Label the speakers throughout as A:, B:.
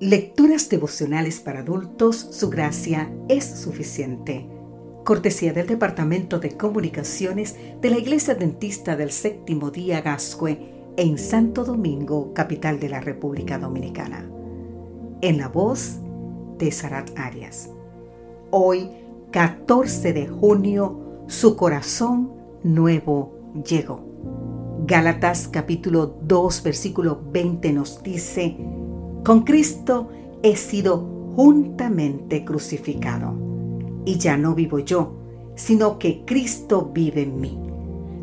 A: Lecturas devocionales para adultos, su gracia es suficiente. Cortesía del Departamento de Comunicaciones de la Iglesia Dentista del Séptimo Día Gascue en Santo Domingo, capital de la República Dominicana. En la voz de Sarat Arias. Hoy, 14 de junio, su corazón nuevo llegó. Gálatas capítulo 2 versículo 20 nos dice, con Cristo he sido juntamente crucificado. Y ya no vivo yo, sino que Cristo vive en mí.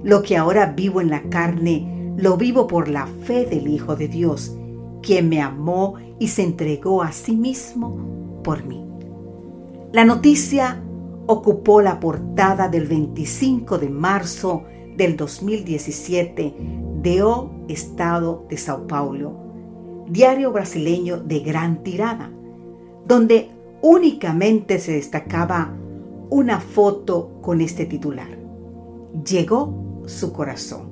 A: Lo que ahora vivo en la carne, lo vivo por la fe del Hijo de Dios, quien me amó y se entregó a sí mismo por mí. La noticia ocupó la portada del 25 de marzo del 2017 de O Estado de Sao Paulo diario brasileño de gran tirada, donde únicamente se destacaba una foto con este titular. Llegó su corazón.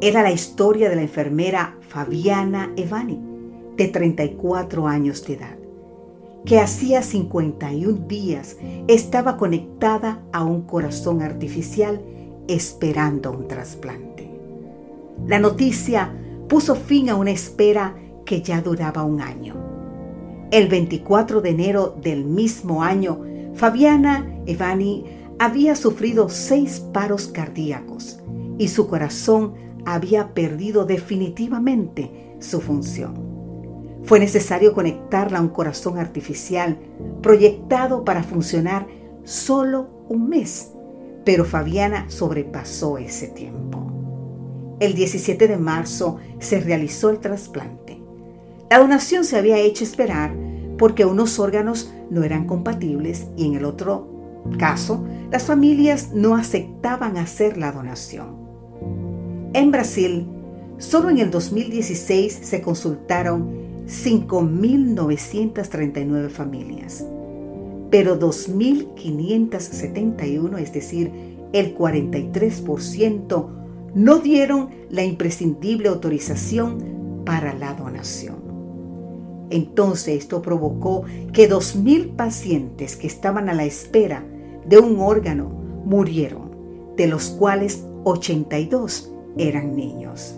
A: Era la historia de la enfermera Fabiana Evani, de 34 años de edad, que hacía 51 días estaba conectada a un corazón artificial esperando un trasplante. La noticia puso fin a una espera que ya duraba un año. El 24 de enero del mismo año, Fabiana Evani había sufrido seis paros cardíacos y su corazón había perdido definitivamente su función. Fue necesario conectarla a un corazón artificial proyectado para funcionar solo un mes, pero Fabiana sobrepasó ese tiempo. El 17 de marzo se realizó el trasplante. La donación se había hecho esperar porque unos órganos no eran compatibles y en el otro caso las familias no aceptaban hacer la donación. En Brasil, solo en el 2016 se consultaron 5.939 familias, pero 2.571, es decir, el 43%, no dieron la imprescindible autorización para la donación. Entonces esto provocó que 2.000 pacientes que estaban a la espera de un órgano murieron, de los cuales 82 eran niños.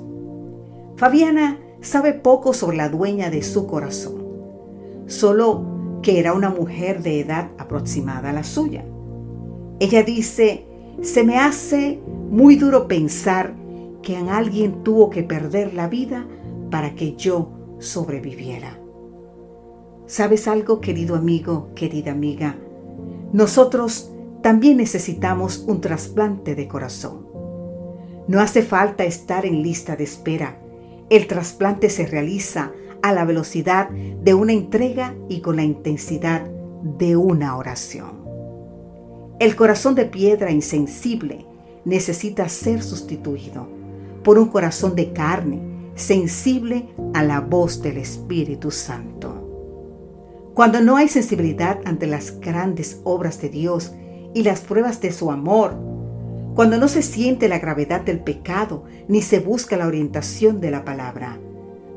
A: Fabiana sabe poco sobre la dueña de su corazón, solo que era una mujer de edad aproximada a la suya. Ella dice, se me hace muy duro pensar que alguien tuvo que perder la vida para que yo sobreviviera. ¿Sabes algo, querido amigo, querida amiga? Nosotros también necesitamos un trasplante de corazón. No hace falta estar en lista de espera. El trasplante se realiza a la velocidad de una entrega y con la intensidad de una oración. El corazón de piedra insensible necesita ser sustituido por un corazón de carne, sensible a la voz del Espíritu Santo. Cuando no hay sensibilidad ante las grandes obras de Dios y las pruebas de su amor, cuando no se siente la gravedad del pecado ni se busca la orientación de la palabra,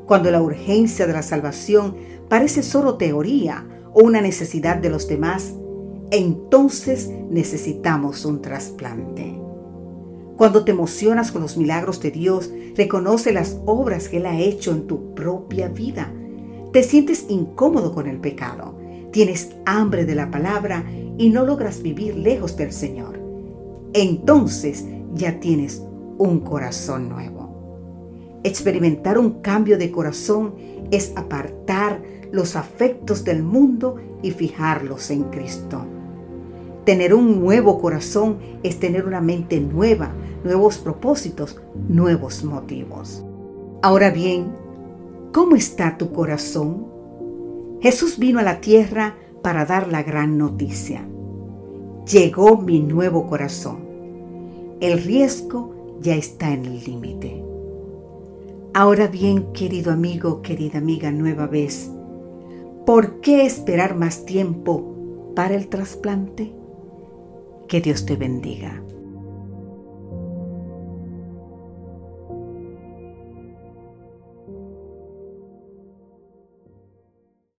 A: cuando la urgencia de la salvación parece solo teoría o una necesidad de los demás, entonces necesitamos un trasplante. Cuando te emocionas con los milagros de Dios, reconoce las obras que Él ha hecho en tu propia vida te sientes incómodo con el pecado, tienes hambre de la palabra y no logras vivir lejos del Señor. Entonces ya tienes un corazón nuevo. Experimentar un cambio de corazón es apartar los afectos del mundo y fijarlos en Cristo. Tener un nuevo corazón es tener una mente nueva, nuevos propósitos, nuevos motivos. Ahora bien, ¿Cómo está tu corazón? Jesús vino a la tierra para dar la gran noticia. Llegó mi nuevo corazón. El riesgo ya está en el límite. Ahora bien, querido amigo, querida amiga, nueva vez, ¿por qué esperar más tiempo para el trasplante? Que Dios te bendiga.